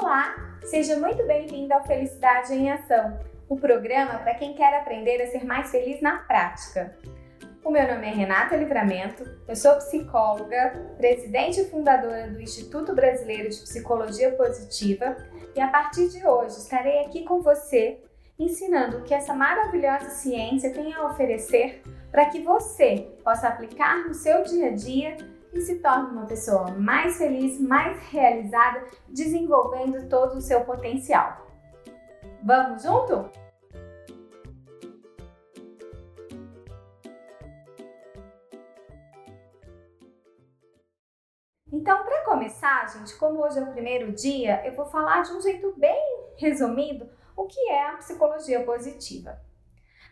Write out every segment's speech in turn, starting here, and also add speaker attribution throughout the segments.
Speaker 1: Olá, seja muito bem-vindo ao Felicidade em Ação, o programa para quem quer aprender a ser mais feliz na prática. O meu nome é Renata Livramento, eu sou psicóloga, presidente e fundadora do Instituto Brasileiro de Psicologia Positiva e a partir de hoje estarei aqui com você ensinando o que essa maravilhosa ciência tem a oferecer para que você possa aplicar no seu dia a dia e se torne uma pessoa mais feliz, mais realizada, desenvolvendo todo o seu potencial. Vamos junto? Então, para começar, gente, como hoje é o primeiro dia, eu vou falar de um jeito bem resumido o que é a psicologia positiva.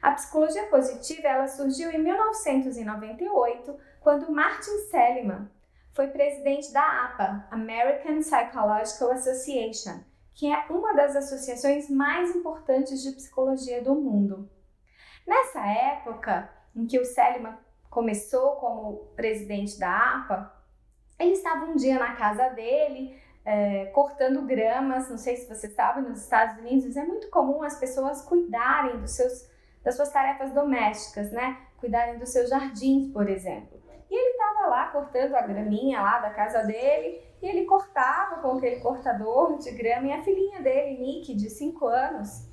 Speaker 1: A psicologia positiva ela surgiu em 1998, quando Martin Seligman foi presidente da APA, American Psychological Association, que é uma das associações mais importantes de psicologia do mundo. Nessa época em que o Seligman começou como presidente da APA, ele estava um dia na casa dele, é, cortando gramas. Não sei se você sabe, nos Estados Unidos é muito comum as pessoas cuidarem dos seus das suas tarefas domésticas, né? Cuidarem dos seus jardins, por exemplo. Lá cortando a graminha lá da casa dele e ele cortava com aquele cortador de grama e a filhinha dele, Nick, de 5 anos,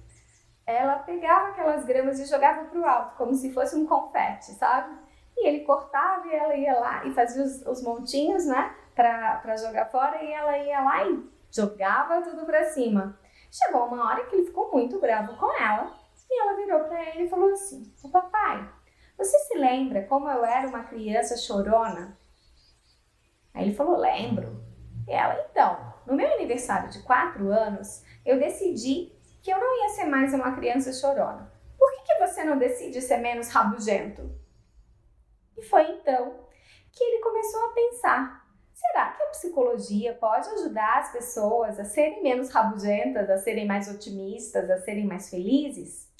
Speaker 1: ela pegava aquelas gramas e jogava para o alto, como se fosse um confete, sabe? E ele cortava e ela ia lá e fazia os, os montinhos, né, para jogar fora e ela ia lá e jogava tudo para cima. Chegou uma hora que ele ficou muito bravo com ela e ela virou para ele e falou assim: O papai, você se lembra como eu era uma criança chorona? Aí ele falou: Lembro. E ela, então, no meu aniversário de 4 anos, eu decidi que eu não ia ser mais uma criança chorona. Por que, que você não decide ser menos rabugento? E foi então que ele começou a pensar: será que a psicologia pode ajudar as pessoas a serem menos rabugentas, a serem mais otimistas, a serem mais felizes?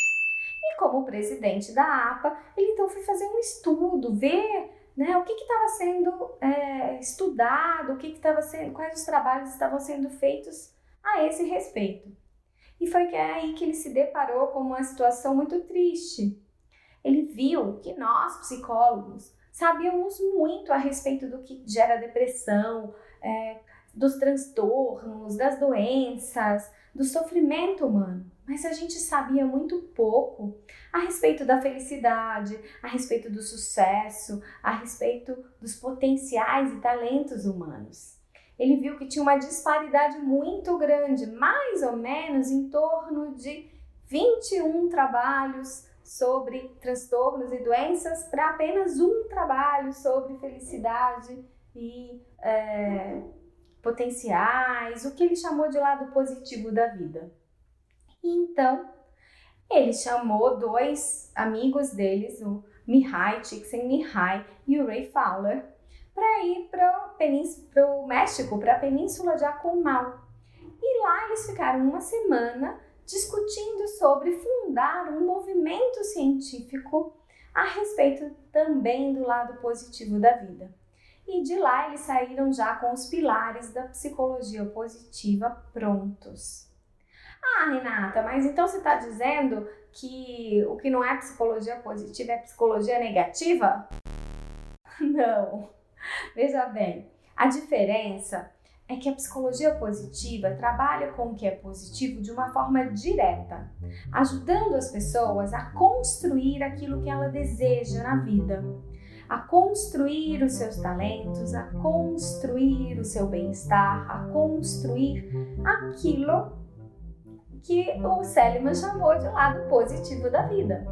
Speaker 1: E como presidente da APA, ele então foi fazer um estudo, ver né, o que estava sendo é, estudado, o que estava sendo, quais os trabalhos estavam sendo feitos a esse respeito. E foi que é aí que ele se deparou com uma situação muito triste. Ele viu que nós, psicólogos, sabíamos muito a respeito do que gera depressão, é, dos transtornos, das doenças, do sofrimento humano mas a gente sabia muito pouco a respeito da felicidade, a respeito do sucesso, a respeito dos potenciais e talentos humanos. Ele viu que tinha uma disparidade muito grande, mais ou menos em torno de 21 trabalhos sobre transtornos e doenças para apenas um trabalho sobre felicidade e é, potenciais, o que ele chamou de lado positivo da vida. E então ele chamou dois amigos deles, o Mihai Csikszentmihalyi e o Ray Fowler, para ir para o México, para a Península de Acumal. E lá eles ficaram uma semana discutindo sobre fundar um movimento científico a respeito também do lado positivo da vida. E de lá eles saíram já com os pilares da psicologia positiva prontos. Ah, Renata, mas então você está dizendo que o que não é psicologia positiva é psicologia negativa? Não. Veja bem, a diferença é que a psicologia positiva trabalha com o que é positivo de uma forma direta, ajudando as pessoas a construir aquilo que ela deseja na vida, a construir os seus talentos, a construir o seu bem-estar, a construir aquilo que o Seligman chamou de lado positivo da vida.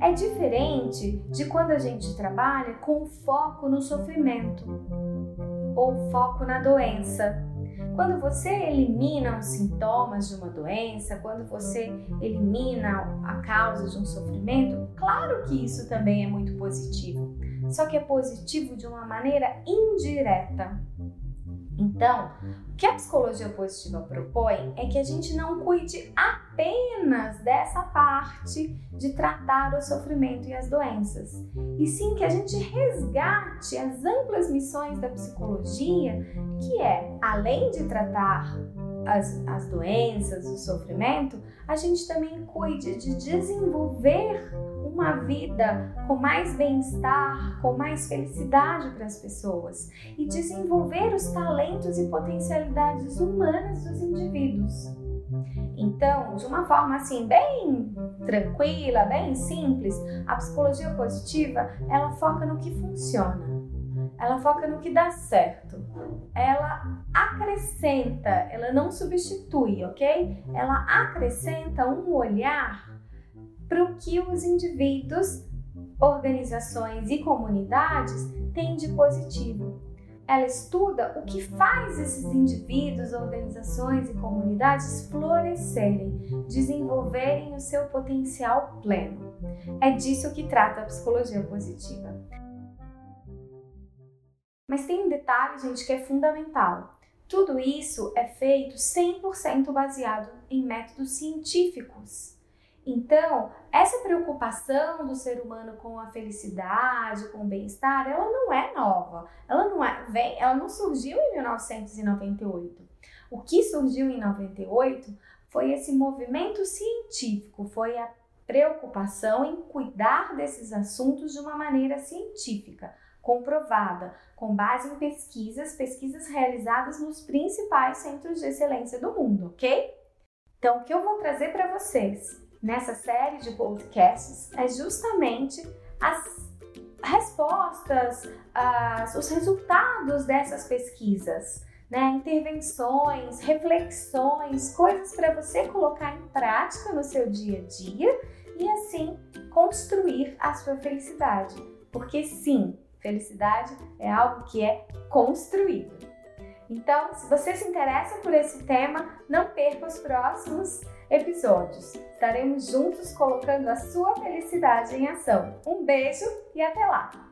Speaker 1: É diferente de quando a gente trabalha com foco no sofrimento ou foco na doença. Quando você elimina os sintomas de uma doença, quando você elimina a causa de um sofrimento, claro que isso também é muito positivo. Só que é positivo de uma maneira indireta. Então, o que a psicologia positiva propõe é que a gente não cuide apenas dessa parte de tratar o sofrimento e as doenças, e sim que a gente resgate as amplas missões da psicologia, que é, além de tratar as, as doenças, o sofrimento, a gente também cuide de desenvolver uma vida com mais bem-estar, com mais felicidade para as pessoas e desenvolver os talentos e potencialidades humanas dos indivíduos. Então, de uma forma assim bem tranquila, bem simples, a psicologia positiva, ela foca no que funciona. Ela foca no que dá certo. Ela acrescenta, ela não substitui, ok? Ela acrescenta um olhar para o que os indivíduos, organizações e comunidades têm de positivo. Ela estuda o que faz esses indivíduos, organizações e comunidades florescerem, desenvolverem o seu potencial pleno. É disso que trata a psicologia positiva. Mas tem um detalhe, gente, que é fundamental. Tudo isso é feito 100% baseado em métodos científicos. Então, essa preocupação do ser humano com a felicidade, com o bem-estar, ela não é nova. Ela não é, vem, ela não surgiu em 1998. O que surgiu em 98 foi esse movimento científico, foi a preocupação em cuidar desses assuntos de uma maneira científica, comprovada, com base em pesquisas, pesquisas realizadas nos principais centros de excelência do mundo, ok? Então, o que eu vou trazer para vocês nessa série de podcasts é justamente as respostas, as, os resultados dessas pesquisas, né? intervenções, reflexões, coisas para você colocar em prática no seu dia a dia e assim construir a sua felicidade. Porque sim, felicidade é algo que é construído. Então, se você se interessa por esse tema, não perca os próximos episódios. Estaremos juntos colocando a sua felicidade em ação. Um beijo e até lá!